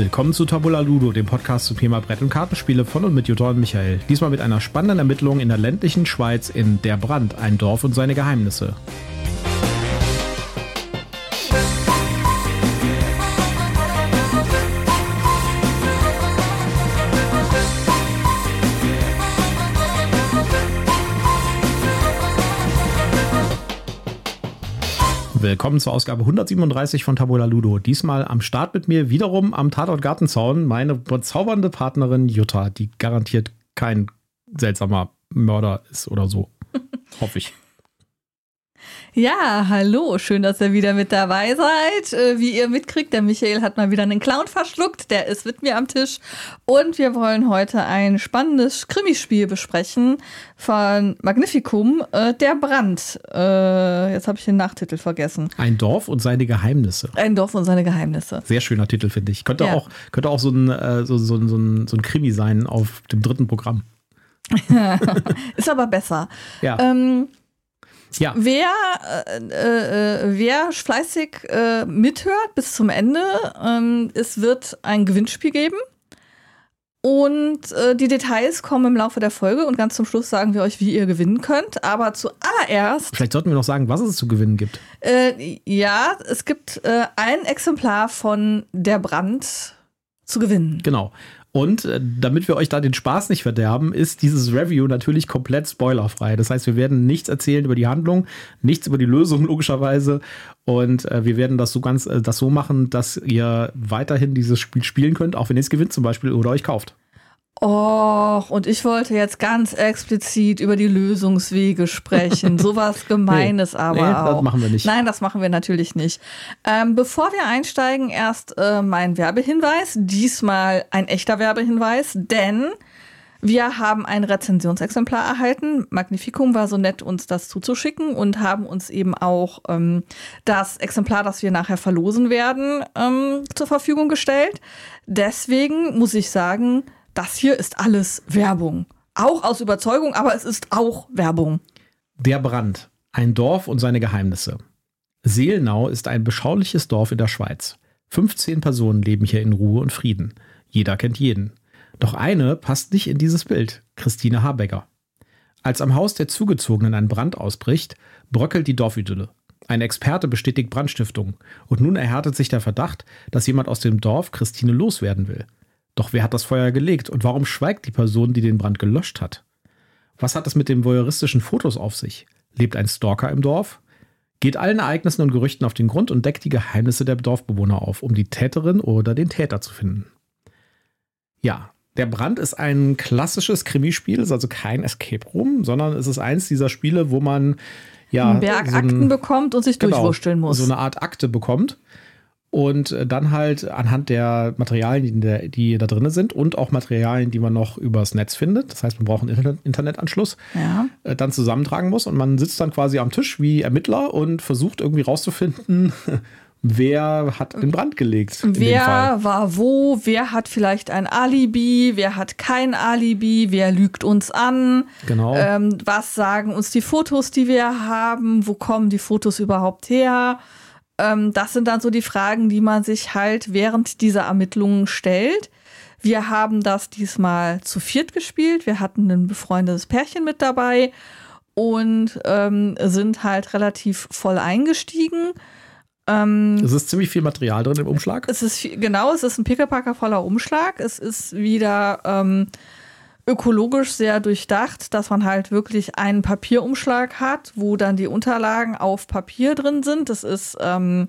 Willkommen zu Tabula Ludo, dem Podcast zum Thema Brett- und Kartenspiele von und mit Jutta und Michael. Diesmal mit einer spannenden Ermittlung in der ländlichen Schweiz in Der Brand, ein Dorf und seine Geheimnisse. Willkommen zur Ausgabe 137 von Tabula Ludo. Diesmal am Start mit mir wiederum am Tatort Gartenzaun meine bezaubernde Partnerin Jutta, die garantiert kein seltsamer Mörder ist oder so. Hoffe ich. Ja, hallo, schön, dass ihr wieder mit dabei seid. Äh, wie ihr mitkriegt, der Michael hat mal wieder einen Clown verschluckt, der ist mit mir am Tisch. Und wir wollen heute ein spannendes Krimispiel besprechen von Magnificum, äh, Der Brand. Äh, jetzt habe ich den Nachtitel vergessen. Ein Dorf und seine Geheimnisse. Ein Dorf und seine Geheimnisse. Sehr schöner Titel, finde ich. Könnte, ja. auch, könnte auch so ein, äh, so, so, so, ein, so ein Krimi sein auf dem dritten Programm. ist aber besser. Ja. Ähm, ja. Wer, äh, äh, wer fleißig äh, mithört bis zum Ende, ähm, es wird ein Gewinnspiel geben. Und äh, die Details kommen im Laufe der Folge und ganz zum Schluss sagen wir euch, wie ihr gewinnen könnt. Aber zuallererst. Vielleicht sollten wir noch sagen, was es zu gewinnen gibt. Äh, ja, es gibt ein Exemplar von Der Brand zu gewinnen. Genau. Und äh, damit wir euch da den Spaß nicht verderben, ist dieses Review natürlich komplett spoilerfrei. Das heißt, wir werden nichts erzählen über die Handlung, nichts über die Lösung logischerweise. Und äh, wir werden das so ganz äh, das so machen, dass ihr weiterhin dieses Spiel spielen könnt, auch wenn ihr es gewinnt zum Beispiel oder euch kauft. Och, und ich wollte jetzt ganz explizit über die Lösungswege sprechen. Sowas Gemeines nee, aber nee, auch. Das machen wir nicht. Nein, das machen wir natürlich nicht. Ähm, bevor wir einsteigen, erst äh, mein Werbehinweis. Diesmal ein echter Werbehinweis, denn wir haben ein Rezensionsexemplar erhalten. Magnificum war so nett, uns das zuzuschicken und haben uns eben auch ähm, das Exemplar, das wir nachher verlosen werden, ähm, zur Verfügung gestellt. Deswegen muss ich sagen, das hier ist alles Werbung. Auch aus Überzeugung, aber es ist auch Werbung. Der Brand. Ein Dorf und seine Geheimnisse. Seelnau ist ein beschauliches Dorf in der Schweiz. 15 Personen leben hier in Ruhe und Frieden. Jeder kennt jeden. Doch eine passt nicht in dieses Bild, Christine Habecker. Als am Haus der Zugezogenen ein Brand ausbricht, bröckelt die Dorfidylle. Ein Experte bestätigt Brandstiftung und nun erhärtet sich der Verdacht, dass jemand aus dem Dorf Christine loswerden will. Doch wer hat das Feuer gelegt und warum schweigt die Person, die den Brand gelöscht hat? Was hat es mit den voyeuristischen Fotos auf sich? Lebt ein Stalker im Dorf? Geht allen Ereignissen und Gerüchten auf den Grund und deckt die Geheimnisse der Dorfbewohner auf, um die Täterin oder den Täter zu finden. Ja, der Brand ist ein klassisches Krimispiel, ist also kein Escape Room, sondern es ist eins dieser Spiele, wo man ja einen Berg so ein, bekommt und sich genau, durchwurschteln muss. So eine Art Akte bekommt und äh, dann halt anhand der Materialien, die, der, die da drin sind und auch Materialien, die man noch übers Netz findet, das heißt, man braucht einen Internet Internetanschluss, ja. Äh, dann zusammentragen muss und man sitzt dann quasi am Tisch wie Ermittler und versucht irgendwie rauszufinden, wer hat den Brand gelegt. Wer war wo, wer hat vielleicht ein Alibi, wer hat kein Alibi, wer lügt uns an, genau. Ähm, was sagen uns die Fotos, die wir haben, wo kommen die Fotos überhaupt her? Ähm, das sind dann so die Fragen, die man sich halt während dieser Ermittlungen stellt. Wir haben das diesmal zu viert gespielt. Wir hatten ein befreundetes Pärchen mit dabei und ähm, sind halt relativ voll eingestiegen. Ähm, es ist ziemlich viel Material drin im Umschlag. Es ist viel, genau, es ist ein Pickelpacker voller Umschlag. Es ist wieder ähm, ökologisch sehr durchdacht, dass man halt wirklich einen Papierumschlag hat, wo dann die Unterlagen auf Papier drin sind. Das ist ähm,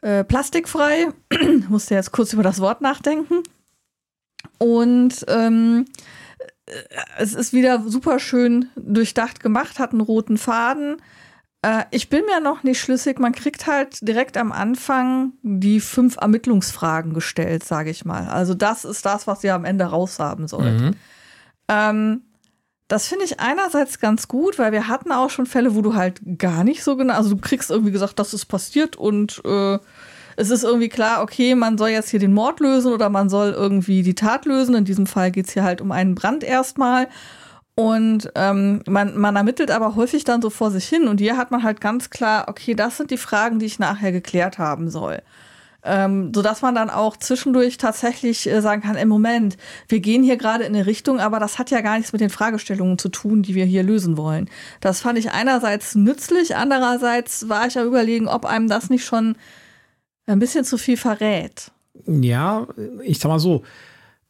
äh, plastikfrei. musste jetzt kurz über das Wort nachdenken. Und ähm, äh, es ist wieder super schön durchdacht gemacht, hat einen roten Faden. Äh, ich bin mir noch nicht schlüssig. Man kriegt halt direkt am Anfang die fünf Ermittlungsfragen gestellt, sage ich mal. Also das ist das, was ihr am Ende raushaben sollt. Mhm. Ähm, das finde ich einerseits ganz gut, weil wir hatten auch schon Fälle, wo du halt gar nicht so genau, also du kriegst irgendwie gesagt, das ist passiert und äh, es ist irgendwie klar, okay, man soll jetzt hier den Mord lösen oder man soll irgendwie die Tat lösen. In diesem Fall geht es hier halt um einen Brand erstmal. Und ähm, man, man ermittelt aber häufig dann so vor sich hin. Und hier hat man halt ganz klar, okay, das sind die Fragen, die ich nachher geklärt haben soll. Ähm, sodass man dann auch zwischendurch tatsächlich äh, sagen kann, im Moment, wir gehen hier gerade in eine Richtung, aber das hat ja gar nichts mit den Fragestellungen zu tun, die wir hier lösen wollen. Das fand ich einerseits nützlich, andererseits war ich am überlegen, ob einem das nicht schon ein bisschen zu viel verrät. Ja, ich sag mal so,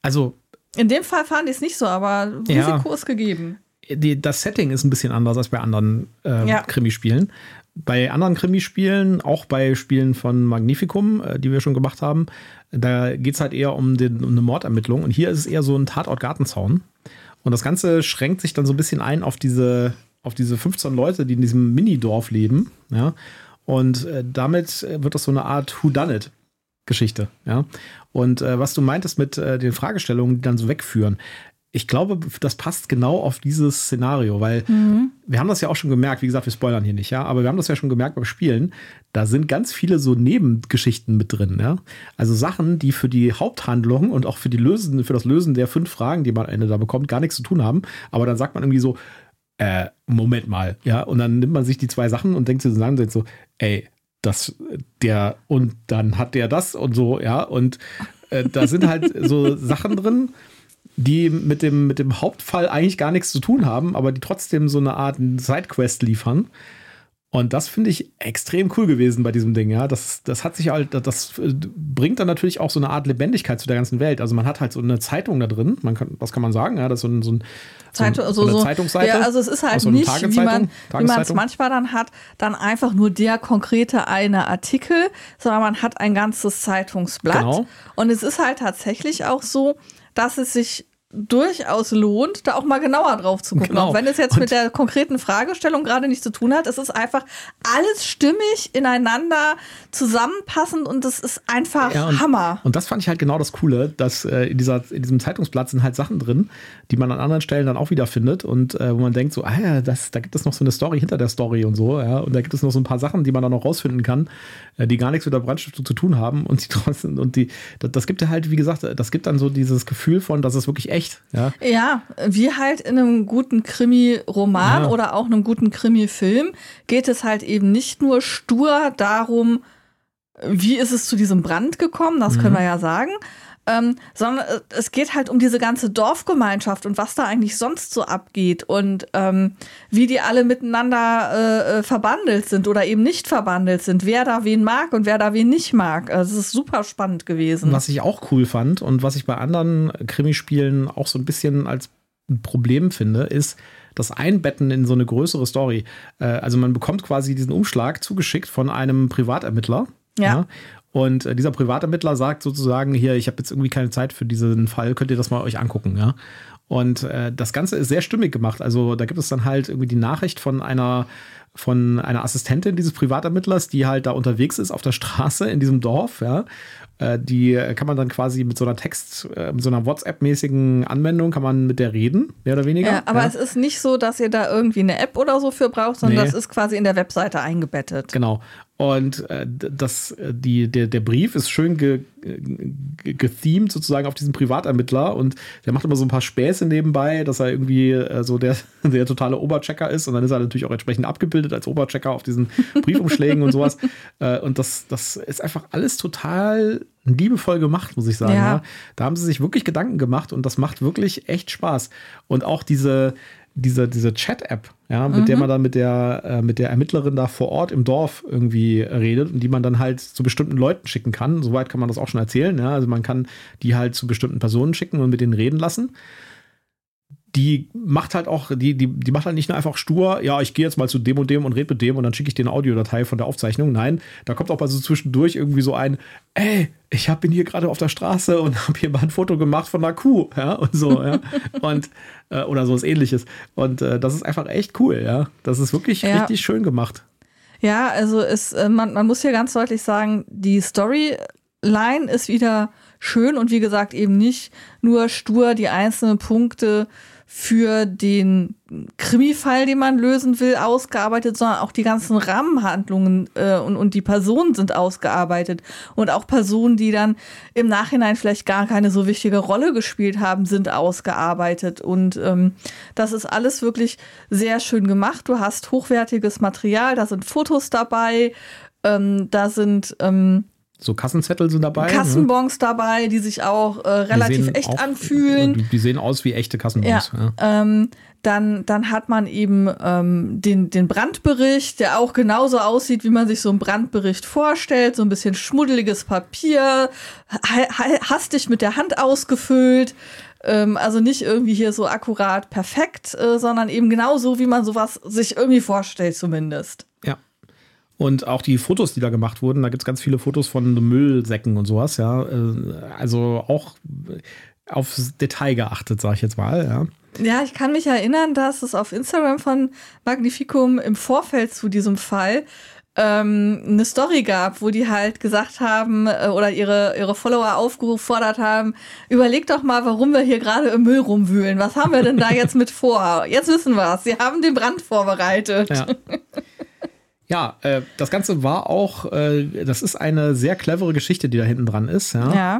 also in dem Fall fand ich es nicht so, aber Risiko ja, ist gegeben. Die, das Setting ist ein bisschen anders als bei anderen äh, ja. Krimispielen. Bei anderen Krimispielen, auch bei Spielen von Magnificum, äh, die wir schon gemacht haben, da geht es halt eher um, den, um eine Mordermittlung. Und hier ist es eher so ein Tatort-Gartenzaun. Und das Ganze schränkt sich dann so ein bisschen ein auf diese, auf diese 15 Leute, die in diesem Minidorf leben. Ja? Und äh, damit wird das so eine Art Whodunit. Geschichte, ja. Und äh, was du meintest mit äh, den Fragestellungen, die dann so wegführen, ich glaube, das passt genau auf dieses Szenario, weil mhm. wir haben das ja auch schon gemerkt, wie gesagt, wir spoilern hier nicht, ja, aber wir haben das ja schon gemerkt beim Spielen, da sind ganz viele so Nebengeschichten mit drin, ja. Also Sachen, die für die Haupthandlung und auch für die Lösen, für das Lösen der fünf Fragen, die man am Ende da bekommt, gar nichts zu tun haben. Aber dann sagt man irgendwie so, äh, Moment mal, ja, und dann nimmt man sich die zwei Sachen und denkt sich so, ey, das, der, und dann hat der das und so, ja, und äh, da sind halt so Sachen drin, die mit dem, mit dem Hauptfall eigentlich gar nichts zu tun haben, aber die trotzdem so eine Art Sidequest liefern. Und das finde ich extrem cool gewesen bei diesem Ding, ja. Das, das hat sich halt, das bringt dann natürlich auch so eine Art Lebendigkeit zu der ganzen Welt. Also man hat halt so eine Zeitung da drin, man kann, was kann man sagen, ja, das ist so ein, so ein Zeitung, so, so, so Zeitungsseite. Ja, also es ist halt so nicht, wie man es manchmal dann hat, dann einfach nur der konkrete eine Artikel, sondern man hat ein ganzes Zeitungsblatt. Genau. Und es ist halt tatsächlich auch so, dass es sich durchaus lohnt, da auch mal genauer drauf zu gucken. Genau. Auch wenn es jetzt und mit der konkreten Fragestellung gerade nichts zu tun hat, es ist einfach alles stimmig ineinander zusammenpassend und es ist einfach ja, und, Hammer. Und das fand ich halt genau das Coole, dass äh, in, dieser, in diesem Zeitungsblatt sind halt Sachen drin, die man an anderen Stellen dann auch wieder findet und äh, wo man denkt so, ah ja, das, da gibt es noch so eine Story hinter der Story und so, ja, und da gibt es noch so ein paar Sachen, die man dann noch rausfinden kann, äh, die gar nichts mit der Brandstiftung zu tun haben und die trotzdem, und die, das, das gibt ja halt, wie gesagt, das gibt dann so dieses Gefühl von, dass es wirklich echt echt. Ja, ja wie halt in einem guten Krimi-Roman ja. oder auch einem guten Krimi-Film geht es halt eben nicht nur stur darum, wie ist es zu diesem Brand gekommen, das mhm. können wir ja sagen, ähm, sondern äh, es geht halt um diese ganze Dorfgemeinschaft und was da eigentlich sonst so abgeht und ähm, wie die alle miteinander äh, äh, verbandelt sind oder eben nicht verbandelt sind, wer da wen mag und wer da wen nicht mag. Also es ist super spannend gewesen. Was ich auch cool fand und was ich bei anderen Krimispielen auch so ein bisschen als Problem finde, ist, das Einbetten in so eine größere Story. Äh, also man bekommt quasi diesen Umschlag zugeschickt von einem Privatermittler. Ja. ja. Und äh, dieser Privatermittler sagt sozusagen hier, ich habe jetzt irgendwie keine Zeit für diesen Fall, könnt ihr das mal euch angucken, ja. Und äh, das Ganze ist sehr stimmig gemacht. Also da gibt es dann halt irgendwie die Nachricht von einer von einer Assistentin dieses Privatermittlers, die halt da unterwegs ist auf der Straße in diesem Dorf, ja. Äh, die kann man dann quasi mit so einer Text, äh, mit so einer WhatsApp-mäßigen Anwendung kann man mit der reden, mehr oder weniger. Ja, aber ja. es ist nicht so, dass ihr da irgendwie eine App oder so für braucht, sondern nee. das ist quasi in der Webseite eingebettet. Genau. Und äh, das, die, der, der Brief ist schön ge, ge, gethemed sozusagen auf diesen Privatermittler und der macht immer so ein paar Späße nebenbei, dass er irgendwie äh, so der, der totale Oberchecker ist und dann ist er natürlich auch entsprechend abgebildet als Oberchecker auf diesen Briefumschlägen und sowas. Äh, und das, das ist einfach alles total liebevoll gemacht, muss ich sagen. Ja. ja. Da haben sie sich wirklich Gedanken gemacht und das macht wirklich echt Spaß. Und auch diese, diese, diese Chat-App, ja, mit mhm. der man dann mit der, äh, mit der Ermittlerin da vor Ort im Dorf irgendwie redet und die man dann halt zu bestimmten Leuten schicken kann. Soweit kann man das auch schon erzählen. Ja? Also man kann die halt zu bestimmten Personen schicken und mit denen reden lassen die macht halt auch, die, die, die macht halt nicht nur einfach stur, ja, ich gehe jetzt mal zu dem und dem und rede mit dem und dann schicke ich dir eine Audiodatei von der Aufzeichnung. Nein, da kommt auch mal so zwischendurch irgendwie so ein, ey, ich hab, bin hier gerade auf der Straße und habe hier mal ein Foto gemacht von einer Kuh, ja, und so, ja. und, äh, oder sowas ähnliches. Und äh, das ist einfach echt cool, ja. Das ist wirklich ja. richtig schön gemacht. Ja, also es, äh, man, man muss hier ganz deutlich sagen, die Storyline ist wieder schön und wie gesagt eben nicht nur stur die einzelnen Punkte für den Krimi-Fall, den man lösen will, ausgearbeitet, sondern auch die ganzen Rahmenhandlungen äh, und, und die Personen sind ausgearbeitet. Und auch Personen, die dann im Nachhinein vielleicht gar keine so wichtige Rolle gespielt haben, sind ausgearbeitet. Und ähm, das ist alles wirklich sehr schön gemacht. Du hast hochwertiges Material, da sind Fotos dabei, ähm, da sind ähm, So Kassenzettel sind dabei. ne? Kassenbons dabei, die sich auch äh, relativ echt auch- anfühlen. Die, sehen aus wie echte Kassenbons. Ja. Ähm, dann, dann hat man eben ähm, den, den Brandbericht, der auch genauso aussieht, wie man sich so einen Brandbericht vorstellt. So ein bisschen schmuddeliges Papier, ha ha- hastig mit der Hand ausgefüllt. Ähm, also nicht irgendwie hier so akkurat perfekt, äh, sondern eben genauso, wie man sowas sich irgendwie vorstellt, zumindest. Und auch die Fotos, die da gemacht wurden, da gibt es ganz viele Fotos von Müllsäcken und sowas, ja. Äh, Also auch aufs Detail geachtet, sag ich jetzt mal, ja. Ja, ich kann mich erinnern, dass es auf Instagram von Magnificum im Vorfeld zu diesem Fall ähm, eine Story gab, wo die halt gesagt haben äh, oder ihre, ihre Follower aufgefordert haben, überleg doch mal, warum wir hier gerade im Müll rumwühlen. Was haben wir denn da jetzt mit vor? Jetzt wissen wir es. Sie haben den Brand vorbereitet. Ja. Ja, äh, das Ganze war auch, äh, das ist eine sehr clevere Geschichte, die da hinten dran ist. Ja. Ja.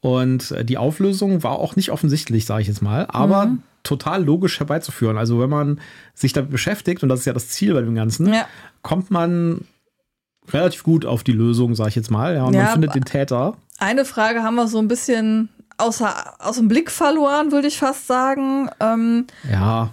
Und äh, die Auflösung war auch nicht offensichtlich, sage ich jetzt mal, aber Mhm. total logisch herbeizuführen. Also wenn man sich damit beschäftigt, und das ist ja das Ziel bei dem Ganzen, Ja. kommt man relativ gut auf die Lösung, sage ich jetzt mal. Ja, und Ja, man findet den Täter. Eine Frage haben wir so ein bisschen außer, aus dem Blick verloren, würde ich fast sagen. Ähm, Ja,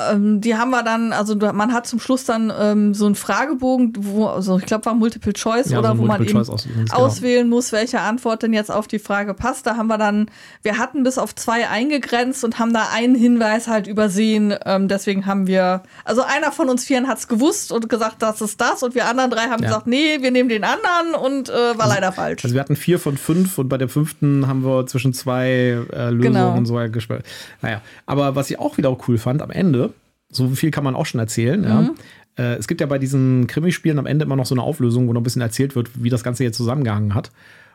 Ähm, die haben wir dann, also man hat zum Schluss dann ähm, so einen Fragebogen, wo, also ich glaube, war Multiple Choice ja oder so wo man eben genau. auswählen muss, welche Antwort denn jetzt auf die Frage passt. Da haben wir dann, wir hatten bis auf zwei eingegrenzt und haben da einen Hinweis halt übersehen. Ähm, deswegen haben wir, also einer von uns vieren hat es gewusst und gesagt, das ist das und wir anderen drei haben Ja. gesagt, nee, wir nehmen den anderen und äh, war leider falsch. Also wir hatten vier von fünf und bei der fünften haben wir zwischen zwei äh, Lösungen Genau. und so gespielt. Naja, aber was ich auch wieder cool fand, am Ende, so viel kann man auch schon erzählen, ja. Mhm. Äh, es gibt ja bei diesen Krimispielen am Ende immer noch so eine Auflösung, wo noch ein bisschen erzählt wird, wie das Ganze jetzt zusammengehangen hat.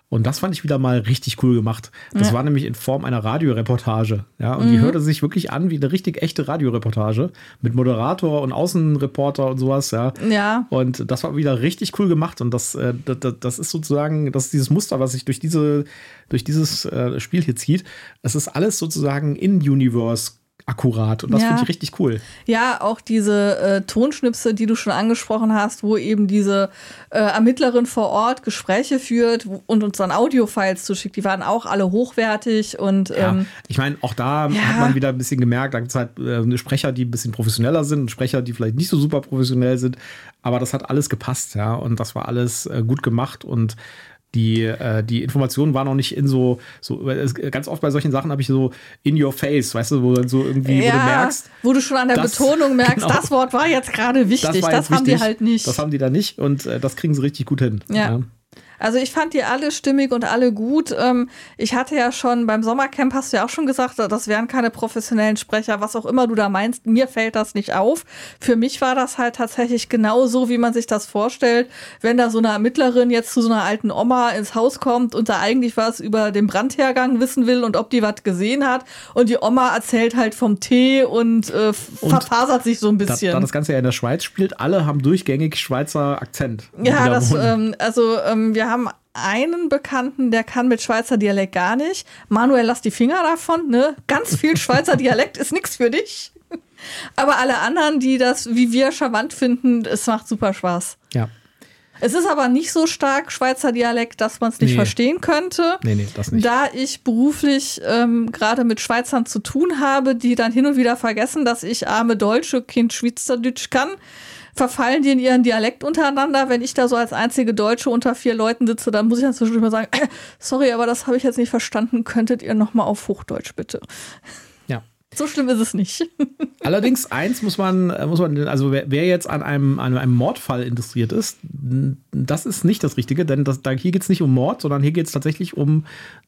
Und das fand ich wieder mal richtig cool gemacht. Das war nämlich in Form einer Radioreportage. Ja, und die Mhm. hörte sich wirklich an wie eine richtig echte Radioreportage mit Moderator und Außenreporter und sowas. Ja, ja. und das war wieder richtig cool gemacht. Und das, äh, das, das ist sozusagen, das ist dieses Muster, was sich durch, diese, durch dieses äh, Spiel hier zieht. Es ist alles sozusagen in-Universe akkurat. Und das Ja. finde ich richtig cool. Ja, auch diese äh, Tonschnipse, die du schon angesprochen hast, wo eben diese äh, Ermittlerin vor Ort Gespräche führt und uns dann Audiofiles zuschickt, die waren auch alle hochwertig und Ja, ähm, ich meine, auch da ja. hat man wieder ein bisschen gemerkt, da gibt es halt äh, Sprecher, die ein bisschen professioneller sind und Sprecher, die vielleicht nicht so super professionell sind. Aber das hat alles gepasst, ja. Und das war alles äh, gut gemacht und die, äh, die Informationen waren auch nicht in so, so es, ganz oft bei solchen Sachen habe ich so in your face, weißt du, wo dann so irgendwie, wo du ja, merkst, wo du schon an der das- Betonung merkst, genau. das Wort war jetzt gerade wichtig, das, jetzt haben die halt nicht. Das haben die da nicht und äh, das kriegen sie richtig gut hin. Ja. Also ich fand die alle stimmig und alle gut. Ähm, ich hatte ja schon beim Sommercamp, hast du ja auch schon gesagt, das wären keine professionellen Sprecher, was auch immer du da meinst. Mir fällt das nicht auf. Für mich war das halt tatsächlich genau so, wie man sich das vorstellt, wenn da so eine Ermittlerin jetzt zu so einer alten Oma ins Haus kommt und da eigentlich was über den Brandhergang wissen will und ob die was gesehen hat. Und die Oma erzählt halt vom Tee und, äh, Und verfasert sich so ein Da, bisschen. da das Ganze ja in der Schweiz spielt, alle haben durchgängig Schweizer Akzent. Ja, da das, ähm, also ähm, wir haben einen Bekannten, der kann mit Schweizer Dialekt gar nicht. Manuel, lass die Finger davon, ne? Ganz viel Schweizer Dialekt ist nichts für dich. Aber alle anderen, die das wie wir charmant finden, es macht super Spaß. ja. Es ist aber nicht so stark Schweizer Dialekt, dass man es nicht Nee. verstehen könnte. Nee, nee, das nicht. Da ich beruflich ähm, gerade mit Schweizern zu tun habe, die dann hin und wieder vergessen, dass ich arme Deutsche Kind Schweizerdeutsch kann, verfallen die in ihren Dialekt untereinander. Wenn ich da so als einzige Deutsche unter vier Leuten sitze, dann muss ich dann zwischendurch mal sagen, äh, sorry, aber das habe ich jetzt nicht verstanden. Könntet ihr noch mal auf Hochdeutsch bitte? So schlimm ist es nicht. Allerdings, eins muss man, äh, muss man, also wer, wer jetzt an einem, an einem Mordfall interessiert ist, das ist nicht das Richtige, denn das, da, hier geht es nicht um Mord, sondern hier geht es tatsächlich um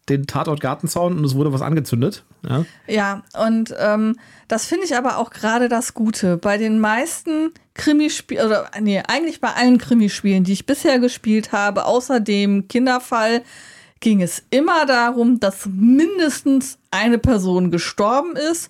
den Tatort Gartenzaun und es wurde was angezündet. Ja. Ja, und ähm, das finde ich aber auch gerade das Gute. Bei den meisten Krimispielen, oder nee, eigentlich bei allen Krimispielen, die ich bisher gespielt habe, außer dem Kinderfall, ging es immer darum, dass mindestens eine Person gestorben ist.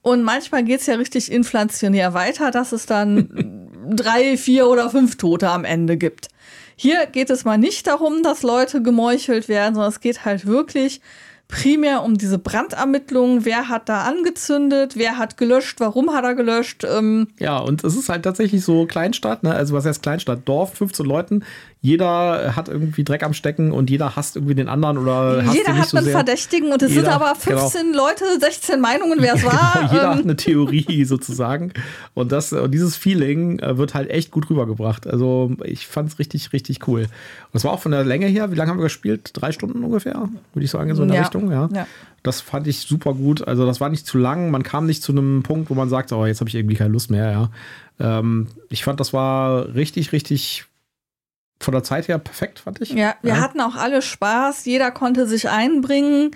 Und manchmal geht es ja richtig inflationär weiter, dass es dann drei, vier oder fünf Tote am Ende gibt. Hier geht es mal nicht darum, dass Leute gemeuchelt werden, sondern es geht halt wirklich primär um diese Brandermittlungen. Wer hat da angezündet? Wer hat gelöscht? Warum hat er gelöscht? Ähm, ja, und es ist halt tatsächlich so Kleinstadt, ne? also was heißt Kleinstadt? Dorf, 15 Leuten, jeder hat irgendwie Dreck am Stecken und jeder hasst irgendwie den anderen oder hasst Jeder hat so einen sehr. Verdächtigen und es Jeder- sind aber 15 Leute, 16 Meinungen, wer es war. Genau, jeder hat Ähm, eine Theorie sozusagen. Und das, und dieses Feeling äh, wird halt echt gut rübergebracht. Also ich fand es richtig, richtig cool. Und das war auch von der Länge her, wie lange haben wir gespielt? Drei Stunden ungefähr, würde ich sagen, so in der Ja. Richtung, ja. Ja. Das fand ich super gut. Also das war nicht zu lang. Man kam nicht zu einem Punkt, wo man sagt, oh, jetzt habe ich irgendwie keine Lust mehr, ja. Ähm, ich fand, das war richtig, richtig von der Zeit her perfekt, fand ich. Ja, wir Ja. hatten auch alle Spaß, jeder konnte sich einbringen.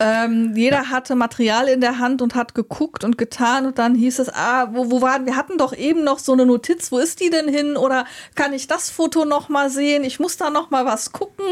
Ähm, jeder hatte Material in der Hand und hat geguckt und getan und dann hieß es, ah, wo, wo waren, wir hatten doch eben noch so eine Notiz, wo ist die denn hin oder kann ich das Foto noch mal sehen? Ich muss da noch mal was gucken.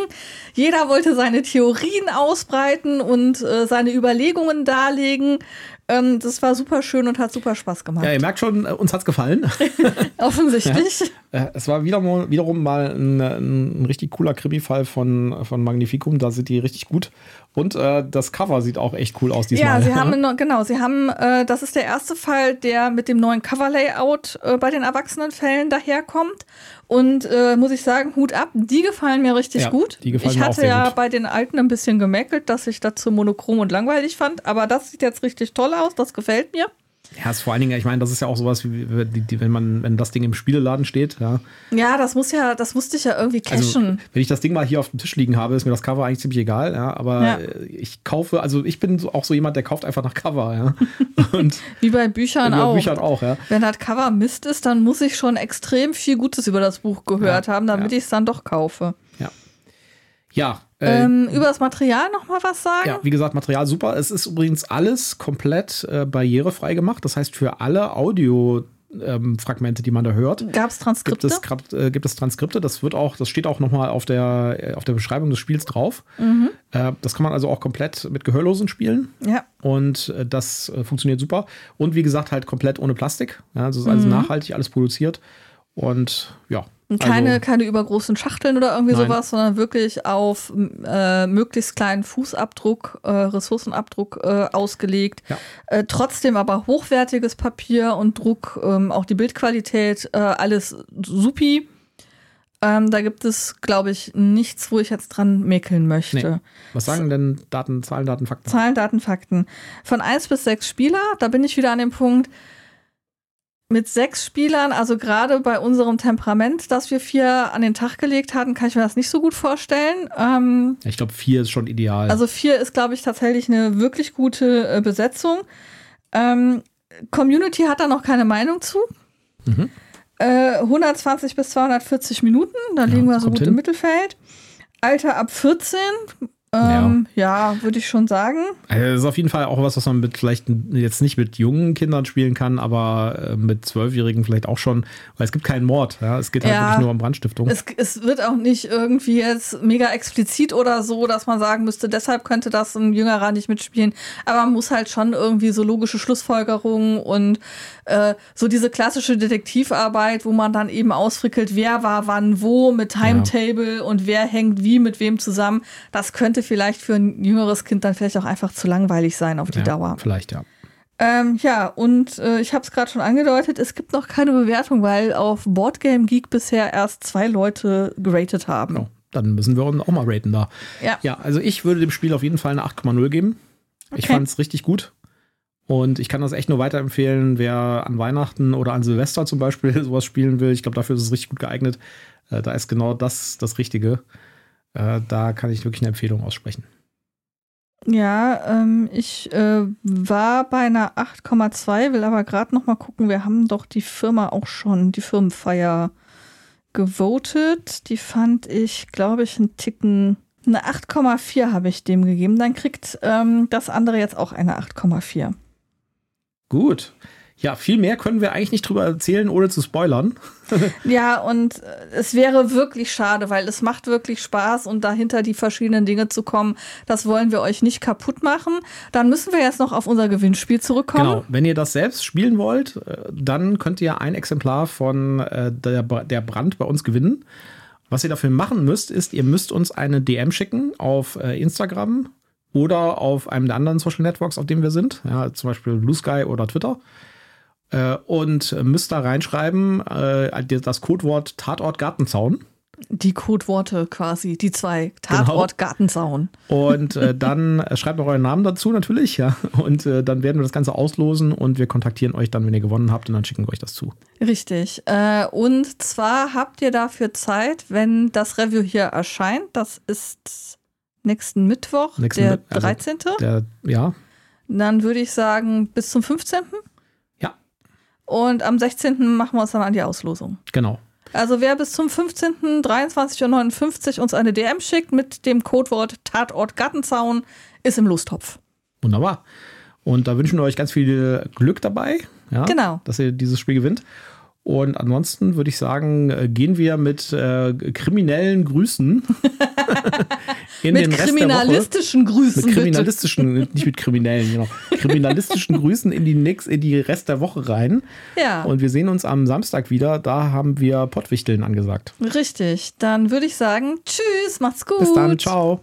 Jeder wollte seine Theorien ausbreiten und äh, seine Überlegungen darlegen. Ähm, das war super schön und hat super Spaß gemacht. Ja, ihr merkt schon, äh, uns hat's gefallen. Offensichtlich. Äh, Es war wiederum, wiederum mal ein, ein, richtig cooler Krimi-Fall von, von Magnificum. Da sind die richtig gut. Und äh, das Cover sieht auch echt cool aus diesmal. Ja, sie haben genau, sie haben, äh, das ist der erste Fall, der mit dem neuen Cover-Layout äh, bei den Erwachsenenfällen daherkommt. Und äh, muss ich sagen, Hut ab, die gefallen mir richtig Ja, gut. die gefallen ich mir auch hatte ja gut. bei den alten ein bisschen gemäkelt, dass ich das zu monochrom und langweilig fand, aber das sieht jetzt richtig toll aus, das gefällt mir. Ja, ist vor allen Dingen, ich meine, das ist ja auch sowas, wie, wie wenn man, wenn das Ding im Spieleladen steht, ja. Ja, das muss ja, das musste ich ja irgendwie Also, cashen. wenn ich das Ding mal hier auf dem Tisch liegen habe, ist mir das Cover eigentlich ziemlich egal, ja. Aber Ja. ich kaufe, also ich bin auch so jemand, der kauft einfach nach Cover, ja. Und Wie bei Büchern auch. Büchern auch, ja. Wenn das Cover Mist ist, dann muss ich schon extrem viel Gutes über das Buch gehört Ja, haben, damit ich es dann doch kaufe. Ja, äh, Ähm, über das Material noch mal was sagen? Ja, wie gesagt, Material super. Es ist übrigens alles komplett äh, barrierefrei gemacht. Das heißt, für alle Audio-Fragmente, die man da hört, Gab es gibt Transkripte? es, Krab- äh, gibt es Transkripte. Das wird auch, das steht auch nochmal auf der, äh, auf der Beschreibung des Spiels drauf. Mhm. Äh, das kann man also auch komplett mit Gehörlosen spielen. Ja. Und äh, das äh, funktioniert super. Und wie gesagt, halt komplett ohne Plastik. Ja, also ist alles Mhm. nachhaltig, alles produziert. Und ja. Und keine, also, keine übergroßen Schachteln oder irgendwie Nein. sowas, sondern wirklich auf äh, möglichst kleinen Fußabdruck, äh, Ressourcenabdruck äh, ausgelegt. Ja. Äh, trotzdem aber hochwertiges Papier und Druck, ähm, auch die Bildqualität, äh, alles supi. Ähm, da gibt es, glaube ich, nichts, wo ich jetzt dran mäkeln möchte. Nee. Was sagen denn Daten, Zahlen, Daten, Fakten? Zahlen, Daten, Fakten. Von 1 bis 6 Spieler, da bin ich wieder an dem Punkt, mit sechs Spielern, also gerade bei unserem Temperament, das wir vier an den Tag gelegt hatten, kann ich mir das nicht so gut vorstellen. Ähm, Ich glaube, vier ist schon ideal. also vier ist, glaube ich, tatsächlich eine wirklich gute äh, Besetzung. Ähm, Community hat da noch keine Meinung zu. Mhm. Äh, 120 bis 240 Minuten, da liegen wir so gut hin. im Mittelfeld. Alter ab 14, ähm, ja, würde ich schon sagen. Also das ist auf jeden Fall auch was, was man mit vielleicht jetzt nicht mit jungen Kindern spielen kann, aber äh, mit Zwölfjährigen vielleicht auch schon, weil es gibt keinen Mord. Ja? Es geht halt Ja. wirklich nur um Brandstiftung. Es, es wird auch nicht irgendwie jetzt mega explizit oder so, dass man sagen müsste, deshalb könnte das ein Jüngerer nicht mitspielen. Aber man muss halt schon irgendwie so logische Schlussfolgerungen und äh, so diese klassische Detektivarbeit, wo man dann eben ausfrickelt, wer war wann wo mit Timetable und wer hängt wie mit wem zusammen. Das könnte vielleicht für ein jüngeres Kind dann vielleicht auch einfach zu langweilig sein auf die ja, Dauer. Vielleicht, ja. Ähm, ja, und äh, ich habe es gerade schon angedeutet, es gibt noch keine Bewertung, weil auf Boardgame Geek bisher erst zwei Leute geratet haben. Genau. Dann müssen wir auch mal raten da. Ja. Ja, also ich würde dem Spiel auf jeden Fall eine 8,0 geben. Ich Okay. fand es richtig gut. Und ich kann das echt nur weiterempfehlen, wer an Weihnachten oder an Silvester zum Beispiel sowas spielen will. Ich glaube, dafür ist es richtig gut geeignet. Äh, da ist genau das das Richtige. Äh, da kann ich wirklich eine Empfehlung aussprechen. Ja, ähm, ich äh, war bei einer 8,2, will aber gerade noch mal gucken. Wir haben doch die Firma auch schon, die Firmenfeier gewotet. Die fand ich, glaube ich, einen Ticken. Eine 8,4 habe ich dem gegeben. Dann kriegt ähm, das andere jetzt auch eine 8,4. Gut. Ja, viel mehr können wir eigentlich nicht drüber erzählen, ohne zu spoilern. Ja, und äh, es wäre wirklich schade, weil es macht wirklich Spaß und dahinter die verschiedenen Dinge zu kommen, das wollen wir euch nicht kaputt machen. Dann müssen wir jetzt noch auf unser Gewinnspiel zurückkommen. Genau, wenn ihr das selbst spielen wollt, äh, dann könnt ihr ein Exemplar von äh, der, Bra- der Brand bei uns gewinnen. Was ihr dafür machen müsst, ist, ihr müsst uns eine DM schicken auf Instagram oder auf einem der anderen Social Networks, auf dem wir sind, ja, zum Beispiel Blue Sky oder Twitter. Äh, und müsst da reinschreiben, äh, das Codewort Tatort Gartenzaun. Die Codeworte quasi, die zwei. Tatort, genau. Gartenzaun. Und äh, dann schreibt noch euren Namen dazu natürlich, ja. Und äh, dann werden wir das Ganze auslosen und wir kontaktieren euch dann, wenn ihr gewonnen habt und dann schicken wir euch das zu. Richtig. Äh, und zwar habt ihr dafür Zeit, wenn das Review hier erscheint. Das ist nächsten Mittwoch, nächsten der also 13. Der, ja. Dann würde ich sagen, bis zum 15. Und am 16. machen wir uns dann an die Auslosung. Genau. Also wer bis zum 15. 23.59 Uhr uns eine DM schickt mit dem Codewort Tatort Gartenzaun, ist im Lostopf. Wunderbar. Und da wünschen wir euch ganz viel Glück dabei, ja, genau. dass ihr dieses Spiel gewinnt. Und ansonsten würde ich sagen, äh, gehen wir mit äh, kriminellen Grüßen mit kriminalistischen Woche. Grüßen. Mit kriminalistischen, nicht mit kriminellen, genau. Kriminalistischen Grüßen in die, nix, in die Rest der Woche rein. Ja. Und wir sehen uns am Samstag wieder. Da haben wir Pottwichteln angesagt. Richtig. Dann würde ich sagen, tschüss, macht's gut. Bis dann, ciao.